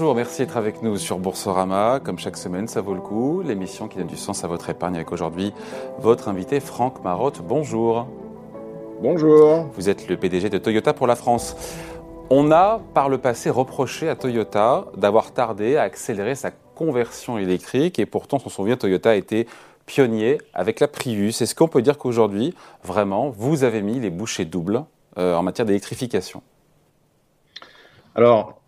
Bonjour, merci d'être avec nous sur Boursorama. Comme chaque semaine, ça vaut le coup. L'émission qui donne du sens à votre épargne avec aujourd'hui votre invité Franck Marotte. Bonjour. Bonjour. Vous êtes le PDG de Toyota pour la France. On a par le passé reproché à Toyota d'avoir tardé à accélérer sa conversion électrique et pourtant, on se souvient, Toyota a été pionnier avec la Prius. Est-ce qu'on peut dire qu'aujourd'hui, vraiment, vous avez mis les bouchées doubles euh, en matière d'électrification? Alors,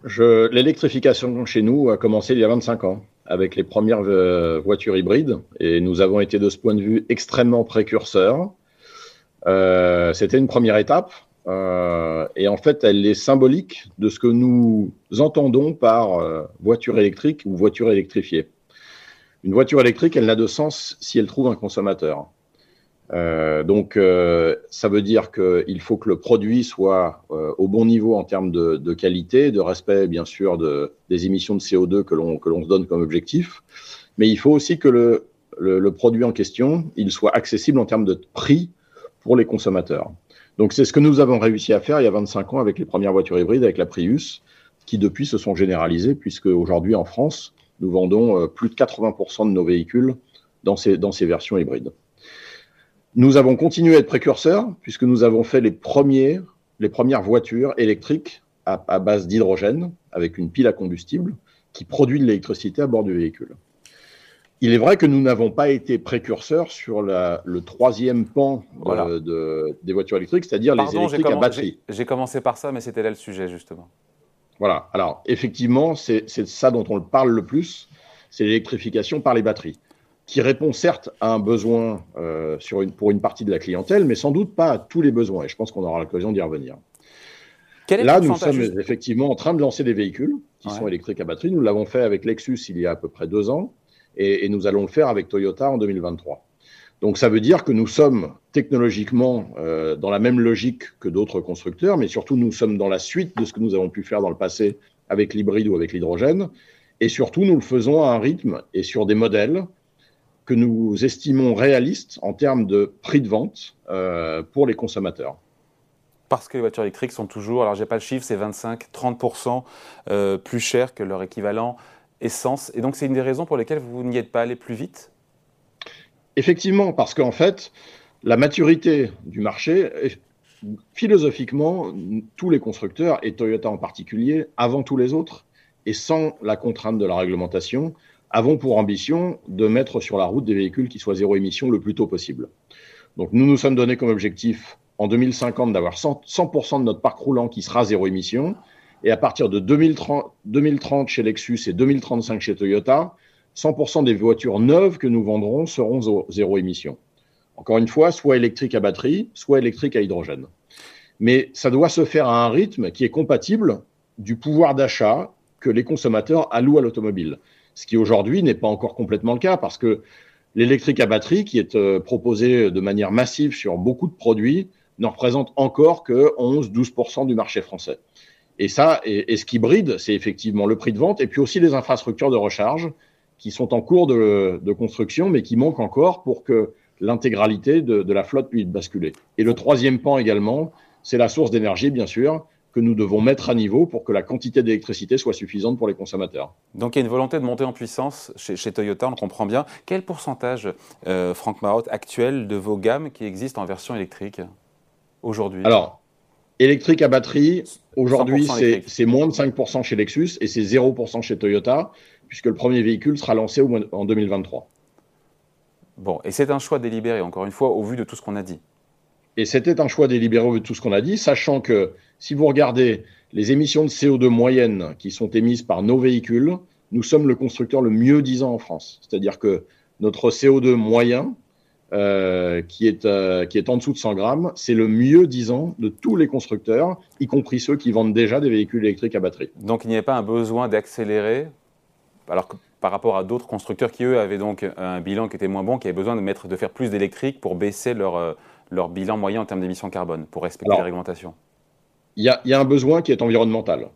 l'électrification chez nous a commencé il y a 25 ans avec les premières euh, voitures hybrides et nous avons été de ce point de vue extrêmement précurseurs. Euh, c'était une première étape euh, et en fait elle est symbolique de ce que nous entendons par voiture électrique ou voiture électrifiée. Une voiture électrique, elle n'a de sens si elle trouve un consommateur. Euh, donc, euh, ça veut dire qu'il faut que le produit soit euh, au bon niveau en termes de, de, qualité, de respect, bien sûr, de, des émissions de CO2 que l'on se donne comme objectif. Mais il faut aussi que le, le, le, produit en question, il soit accessible en termes de prix pour les consommateurs. Donc, c'est ce que nous avons réussi à faire il y a 25 ans avec les premières voitures hybrides, avec la Prius, qui depuis se sont généralisées, puisque aujourd'hui en France, nous vendons plus de 80% de nos véhicules dans ces, dans ces versions hybrides. Nous avons continué à être précurseurs puisque nous avons fait les, premières voitures électriques à, à base d'hydrogène avec une pile à combustible qui produit de l'électricité à bord du véhicule. Il est vrai que nous n'avons pas été précurseurs sur la, le troisième pan de, voilà. de, des voitures électriques, c'est-à-dire les électriques à batterie. J'ai commencé par ça, mais c'était là le sujet, justement. Voilà. Alors, effectivement, c'est ça dont on parle le plus, c'est l'électrification par les batteries qui répond certes à un besoin euh, sur une, pour une partie de la clientèle, mais sans doute pas à tous les besoins. Et je pense qu'on aura l'occasion d'y revenir. Là, nous sommes effectivement en train de lancer des véhicules qui ouais. sont électriques à batterie. Nous l'avons fait avec Lexus il y a à peu près deux ans et, et, nous allons le faire avec Toyota en 2023. Donc ça veut dire que nous sommes technologiquement euh, dans la même logique que d'autres constructeurs, mais surtout nous sommes dans la suite de ce que nous avons pu faire dans le passé avec l'hybride ou avec l'hydrogène. Et surtout, nous le faisons à un rythme et sur des modèles que nous estimons réalistes en termes de prix de vente euh, pour les consommateurs. Parce que les voitures électriques sont toujours, alors j'ai pas le chiffre, c'est 25-30% euh, plus cher que leur équivalent essence. Et donc c'est une des raisons pour lesquelles vous n'y êtes pas allé plus vite? Effectivement, parce qu'en fait, la maturité du marché, philosophiquement, tous les constructeurs, et Toyota en particulier, avant tous les autres, et sans la contrainte de la réglementation, avons pour ambition de mettre sur la route des véhicules qui soient zéro émission le plus tôt possible. Donc nous nous sommes donné comme objectif en 2050 d'avoir 100%, 100 de notre parc roulant qui sera zéro émission. Et à partir de 2030, 2030 chez Lexus et 2035 chez Toyota, 100% des voitures neuves que nous vendrons seront zéro émission. Encore une fois, soit électrique à batterie, soit électrique à hydrogène. Mais ça doit se faire à un rythme qui est compatible du pouvoir d'achat que les consommateurs allouent à l'automobile ce qui aujourd'hui n'est pas encore complètement le cas parce que l'électrique à batterie, qui est euh, proposé de manière massive sur beaucoup de produits, ne représente encore que 11-12% du marché français. Et ça, ce qui bride, c'est effectivement le prix de vente et puis aussi les infrastructures de recharge qui sont en cours de, de construction, mais qui manquent encore pour que l'intégralité de, de la flotte puisse basculer. Et le troisième pan également, c'est la source d'énergie, bien sûr, que nous devons mettre à niveau pour que la quantité d'électricité soit suffisante pour les consommateurs. Donc il y a une volonté de monter en puissance chez, chez Toyota, on comprend bien. Quel pourcentage, euh, Franck Marotte, actuel de vos gammes qui existent en version électrique aujourd'hui? Alors, électrique à batterie, aujourd'hui c'est moins de 5% chez Lexus et c'est 0% chez Toyota, puisque le premier véhicule sera lancé en 2023. Bon, et c'est un choix délibéré, encore une fois, au vu de tout ce qu'on a dit. Et c'était un choix délibéré au vu de tout ce qu'on a dit, sachant que si vous regardez les émissions de CO2 moyennes qui sont émises par nos véhicules, nous sommes le constructeur le mieux disant en France. C'est-à-dire que notre CO2 moyen, euh, qui, est, euh, qui est en dessous de 100 grammes, c'est le mieux disant de tous les constructeurs, y compris ceux qui vendent déjà des véhicules électriques à batterie. Donc il n'y a pas un besoin d'accélérer, alors que par rapport à d'autres constructeurs qui, eux, avaient donc un bilan qui était moins bon, qui avaient besoin de, mettre, de faire plus d'électrique pour baisser leur, euh, leur bilan moyen en termes d'émissions carbone, pour respecter alors, les réglementations il y, a, y a un besoin qui est environnemental.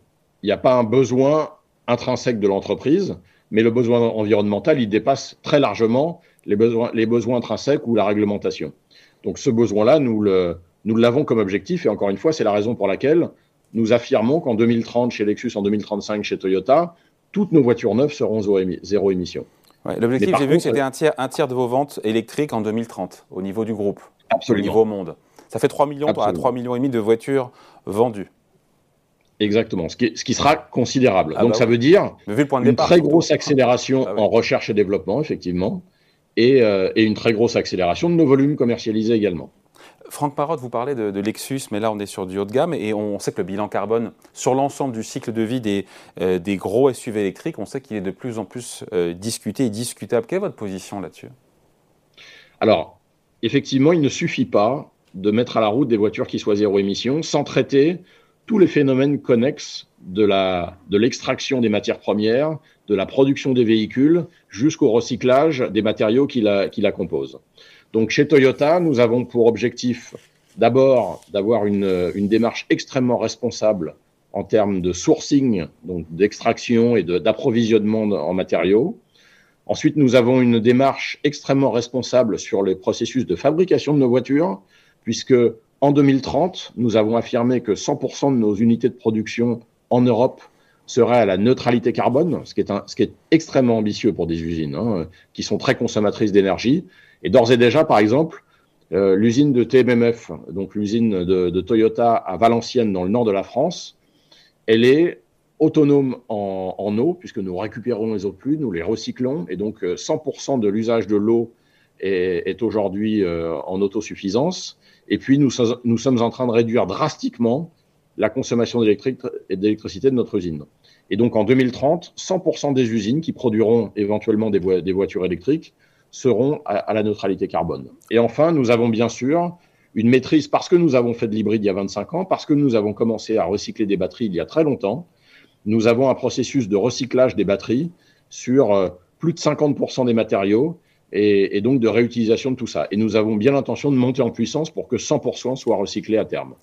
Il n'y a pas un besoin intrinsèque de l'entreprise, mais le besoin environnemental, il dépasse très largement les besoins, les besoins intrinsèques ou la réglementation. Donc ce besoin-là, nous le, nous l'avons comme objectif, et encore une fois, c'est la raison pour laquelle nous affirmons qu'en 2030 chez Lexus, en 2035 chez Toyota, toutes nos voitures neuves seront zéro émission. L'objectif, j'ai vu que c'était un tiers, un tiers de vos ventes électriques en 2030 au niveau du groupe, Absolument. au niveau monde. Ça fait 3 millions à 3 millions et demi de voitures vendues. Exactement, ce qui, ce qui sera considérable. Ah Donc bah ça veut dire une très grosse accélération ah en recherche et développement, effectivement, et, euh, et, une très grosse accélération de nos volumes commercialisés également. Franck Marotte, vous parlez de, Lexus, mais là on est sur du haut de gamme et on sait que le bilan carbone sur l'ensemble du cycle de vie des, euh, des gros SUV électriques, on sait qu'il est de plus en plus euh, discuté et discutable. Quelle est votre position là-dessus? Alors, effectivement, il ne suffit pas de mettre à la route des voitures qui soient zéro émission sans traiter tous les phénomènes connexes de l'extraction de des matières premières, de la production des véhicules, jusqu'au recyclage des matériaux qui la, qui la composent. Donc chez Toyota, nous avons pour objectif d'abord d'avoir une, une, démarche extrêmement responsable en termes de sourcing, donc d'extraction et d'approvisionnement en matériaux. Ensuite, nous avons une démarche extrêmement responsable sur les processus de fabrication de nos voitures, puisque en 2030, nous avons affirmé que 100% de nos unités de production en Europe seraient à la neutralité carbone, ce qui est, extrêmement ambitieux pour des usines hein, qui sont très consommatrices d'énergie. Et d'ores et déjà, par exemple, euh, l'usine de TMMF, donc l'usine de, Toyota à Valenciennes dans le nord de la France, elle est autonome en, eau, puisque nous récupérons les eaux de pluie, nous les recyclons, et donc 100% euh, de l'usage de l'eau est, aujourd'hui euh, en autosuffisance. Et puis nous, nous, sommes en train de réduire drastiquement la consommation d'électricité de notre usine. Et donc en 2030, 100% des usines qui produiront éventuellement des, voitures électriques seront à, la neutralité carbone. Et enfin, nous avons bien sûr une maîtrise parce que nous avons fait de l'hybride il y a 25 ans, parce que nous avons commencé à recycler des batteries il y a très longtemps. Nous avons un processus de recyclage des batteries sur euh, plus de 50% des matériaux et, donc de réutilisation de tout ça. Et nous avons bien l'intention de monter en puissance pour que 100% soit recyclé à terme.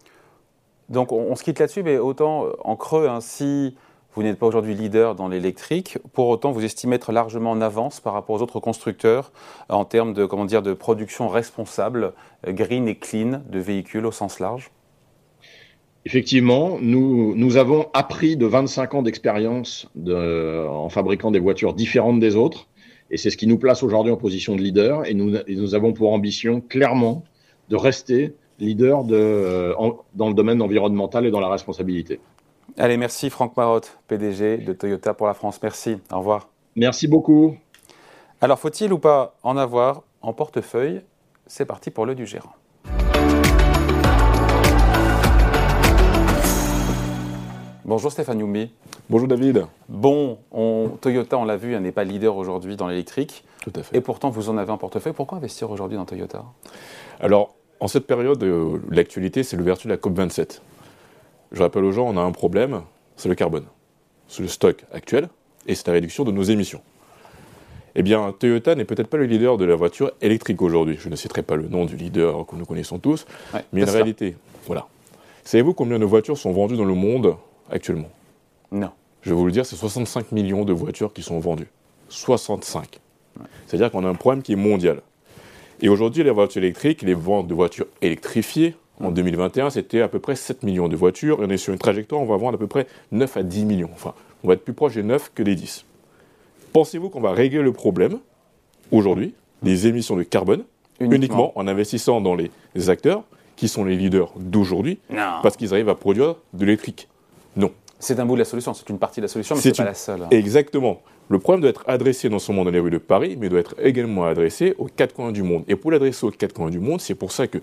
Donc on, se quitte là-dessus, mais autant euh, en creux, ainsi. Hein, vous n'êtes pas aujourd'hui leader dans l'électrique. Pour autant, vous estimez être largement en avance par rapport aux autres constructeurs en termes de, comment dire, de production responsable, euh, green et clean de véhicules au sens large? Effectivement, nous, nous avons appris de 25 ans d'expérience de, en fabriquant des voitures différentes des autres. Et c'est ce qui nous place aujourd'hui en position de leader. Et nous, nous avons pour ambition clairement de rester leader de, euh, dans le domaine environnemental et dans la responsabilité. Allez, merci Franck Marotte, PDG de Toyota pour la France. Merci. Au revoir. Merci beaucoup. Alors, faut-il ou pas en avoir en portefeuille? C'est parti pour le du gérant. Bonjour Stéphane Youmbi. Bonjour David. Bon, Toyota, on l'a vu, n'est pas leader aujourd'hui dans l'électrique. Tout à fait. Et pourtant, vous en avez en portefeuille. Pourquoi investir aujourd'hui dans Toyota? Alors, en cette période, euh, l'actualité, c'est l'ouverture de la COP27. Je rappelle aux gens, on a un problème, c'est le carbone. C'est le stock actuel et c'est la réduction de nos émissions. Eh bien, Toyota n'est peut-être pas le leader de la voiture électrique aujourd'hui. Je ne citerai pas le nom du leader que nous connaissons tous, mais en réalité, voilà. Savez-vous combien de voitures sont vendues dans le monde actuellement? Non. Je vais vous le dire, c'est 65 millions de voitures qui sont vendues. 65. C'est-à-dire qu'on a un problème qui est mondial. Et aujourd'hui, les voitures électriques, les ventes de voitures électrifiées en 2021, c'était à peu près 7 millions de voitures. Et on est sur une trajectoire, on va vendre à peu près 9 à 10 millions. Enfin, on va être plus proche des 9 que des 10. Pensez-vous qu'on va régler le problème aujourd'hui des émissions de carbone uniquement, en investissant dans les, acteurs qui sont les leaders d'aujourd'hui parce qu'ils arrivent à produire de l'électrique? Non. C'est un bout de la solution, c'est une partie de la solution, mais ce n'est pas la seule. Exactement. Le problème doit être adressé non seulement dans les rues de Paris, mais doit être également adressé aux quatre coins du monde. Et pour l'adresser aux quatre coins du monde, c'est pour ça que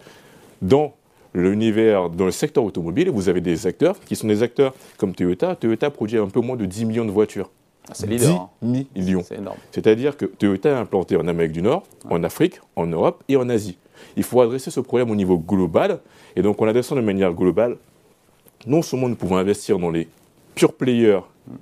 dans l'univers, dans le secteur automobile, vous avez des acteurs qui sont des acteurs comme Toyota. Toyota produit un peu moins de 10 millions de voitures. Ah, c'est leader. 10 hein. millions. C'est énorme. C'est-à-dire que Toyota est implanté en Amérique du Nord, en Afrique, en Europe et en Asie. Il faut adresser ce problème au niveau global. Et donc, en l'adressant de manière globale, non seulement nous pouvons investir dans les pure players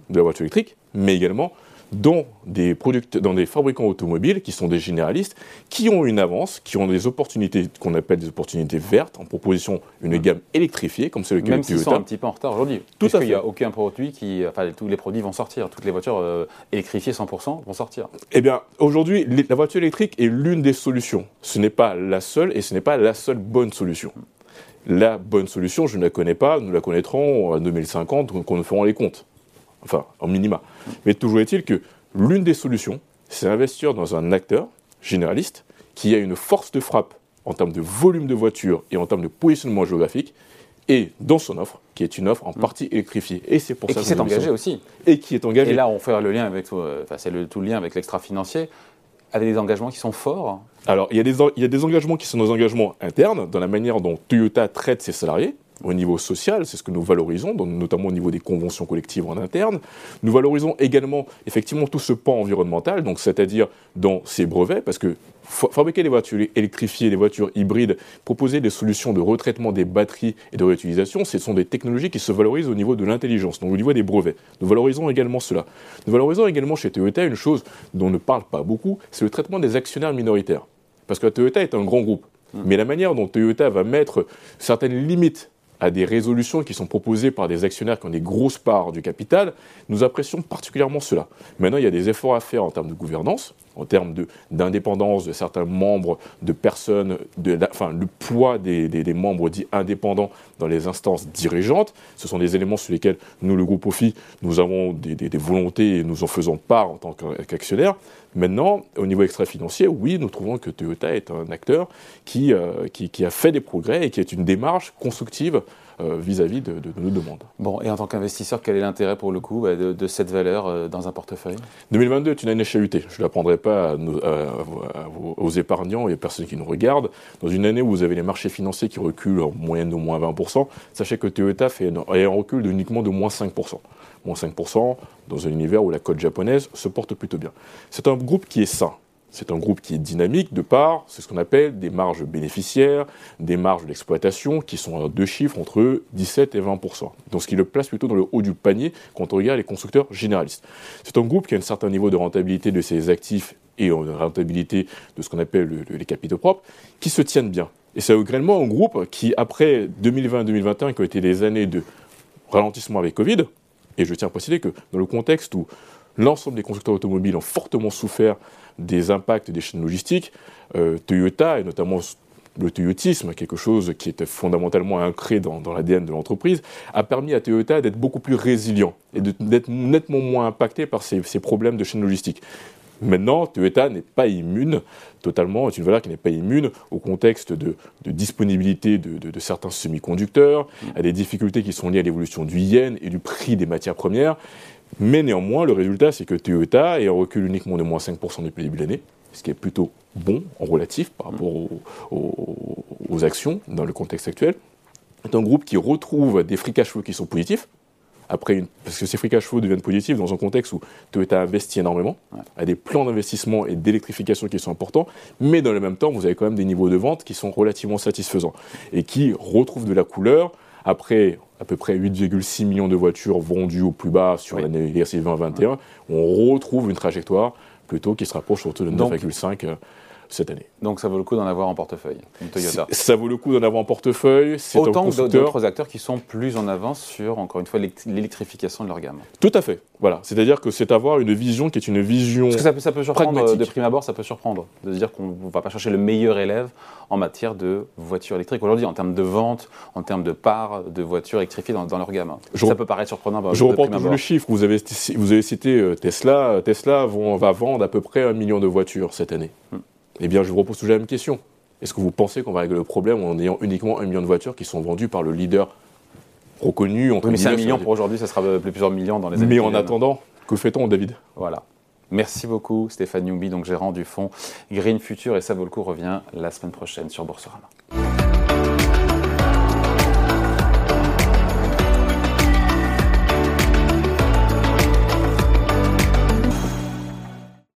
de la voiture électrique, mais également dans des, dans des fabricants automobiles qui sont des généralistes, qui ont une avance, qui ont des opportunités qu'on appelle des opportunités vertes en proposition une gamme électrifiée, comme c'est le cas Même s'ils sont un petit peu en retard aujourd'hui. Tout à fait. Il n'y a aucun produit qui. Enfin, tous les produits vont sortir. Toutes les voitures euh, électrifiées 100% vont sortir. Eh bien, aujourd'hui, la voiture électrique est l'une des solutions. Ce n'est pas la seule et ce n'est pas la seule bonne solution. La bonne solution, je ne la connais pas, nous la connaîtrons en 2050 quand nous ferons les comptes. enfin en minima. Mais toujours est-il que l'une des solutions, c'est investir dans un acteur généraliste qui a une force de frappe en termes de volume de voitures et en termes de positionnement géographique, et dans son offre, qui est une offre en mm. partie électrifiée. Et c'est pour et ça qui s'est engagé aussi. Et qui est engagé. Et là, on fait le lien avec, euh, enfin, c'est le, tout le lien avec l'extra-financier, avec des engagements qui sont forts. Alors, il y, a des, il y a des engagements qui sont des engagements internes, dans la manière dont Toyota traite ses salariés au niveau social, c'est ce que nous valorisons, notamment au niveau des conventions collectives en interne. Nous valorisons également effectivement tout ce pan environnemental, donc c'est-à-dire dans ces brevets, parce que fabriquer des voitures électrifiées, des voitures hybrides, proposer des solutions de retraitement des batteries et de réutilisation, ce sont des technologies qui se valorisent au niveau de l'intelligence, donc au niveau des brevets. Nous valorisons également cela. Nous valorisons également chez Toyota une chose dont on ne parle pas beaucoup, c'est le traitement des actionnaires minoritaires. Parce que Toyota est un grand groupe. Mmh. Mais la manière dont Toyota va mettre certaines limites à des résolutions qui sont proposées par des actionnaires qui ont des grosses parts du capital, nous apprécions particulièrement cela. Maintenant, il y a des efforts à faire en termes de gouvernance, en termes d'indépendance de, certains membres, de personnes, de, le poids des, membres dits indépendants dans les instances dirigeantes. Ce sont des éléments sur lesquels nous, le groupe OFI, nous avons des, volontés et nous en faisons part en tant qu'actionnaire. Maintenant, au niveau extra-financier, oui, nous trouvons que Toyota est un acteur qui, euh, qui, qui, a fait des progrès et qui est une démarche constructive vis-à-vis de, nos demandes. Bon, et en tant qu'investisseur, quel est l'intérêt pour le coup bah, de, cette valeur euh, dans un portefeuille? 2022 est une année chahutée. Je ne l'apprendrai pas aux épargnants et aux personnes qui nous regardent. Dans une année où vous avez les marchés financiers qui reculent en moyenne de moins 20%, sachez que Toyota fait un, un recul uniquement de moins 5% moins 5%, dans un univers où la cote japonaise se porte plutôt bien. C'est un groupe qui est sain. C'est un groupe qui est dynamique de part, c'est ce qu'on appelle des marges bénéficiaires, des marges d'exploitation qui sont à deux chiffres entre 17 et 20 Donc ce qui le place plutôt dans le haut du panier quand on regarde les constructeurs généralistes. C'est un groupe qui a un certain niveau de rentabilité de ses actifs et une rentabilité de ce qu'on appelle les capitaux propres qui se tiennent bien. Et c'est également un groupe qui, après 2020-2021, qui ont été des années de ralentissement avec Covid, et je tiens à préciser que dans le contexte où l'ensemble des constructeurs automobiles ont fortement souffert des impacts des chaînes logistiques, euh, Toyota, et notamment le toyotisme, quelque chose qui était fondamentalement ancré dans, l'ADN de l'entreprise, a permis à Toyota d'être beaucoup plus résilient et d'être nettement moins impacté par ces, problèmes de chaîne logistique. Maintenant, Toyota n'est pas immune totalement, est une valeur qui n'est pas immune au contexte de, disponibilité de, certains semi-conducteurs, à des difficultés qui sont liées à l'évolution du yen et du prix des matières premières. Mais néanmoins, le résultat, c'est que Toyota est en recul uniquement de moins 5% depuis le début de l'année, ce qui est plutôt bon en relatif par rapport aux, actions dans le contexte actuel. C'est un groupe qui retrouve des free cash flow qui sont positifs, après parce que ces free cash flow deviennent positifs dans un contexte où Toyota investit énormément, a des plans d'investissement et d'électrification qui sont importants, mais dans le même temps, vous avez quand même des niveaux de vente qui sont relativement satisfaisants et qui retrouvent de la couleur après à peu près 8,6 millions de voitures vendues au plus bas sur l'année 2021, on retrouve une trajectoire plutôt qui se rapproche autour de 9,5 cette année. Donc ça vaut le coup d'en avoir en portefeuille, Toyota. Ça vaut le coup d'en avoir en portefeuille. Autant que d'autres acteurs qui sont plus en avance sur, encore une fois, l'électrification de leur gamme. Tout à fait. Voilà. C'est-à-dire que c'est avoir une vision qui est une vision. Parce que ça peut, ça peut surprendre, de prime abord, ça peut surprendre. De se dire qu'on ne va pas chercher le meilleur élève en matière de voitures électriques. Aujourd'hui, en termes de vente, en termes de part de voitures électrifiées dans, leur gamme. ça peut paraître surprenant. Je reprends toujours le chiffre. Vous avez, vous avez cité euh, Tesla. Tesla va vendre à peu près un million de voitures cette année. Hmm. Eh bien, je vous repose toujours la même question. Est-ce que vous pensez qu'on va régler le problème en ayant uniquement un million de voitures qui sont vendues par le leader reconnu entre oui, mais c'est un million pour aujourd'hui, ça sera plusieurs millions dans les années Mais en attendant, que fait-on, David? Voilà. Merci beaucoup, Stéphane Newby, donc gérant du fonds Green Future, et ça vaut le coup revient la semaine prochaine sur Boursorama.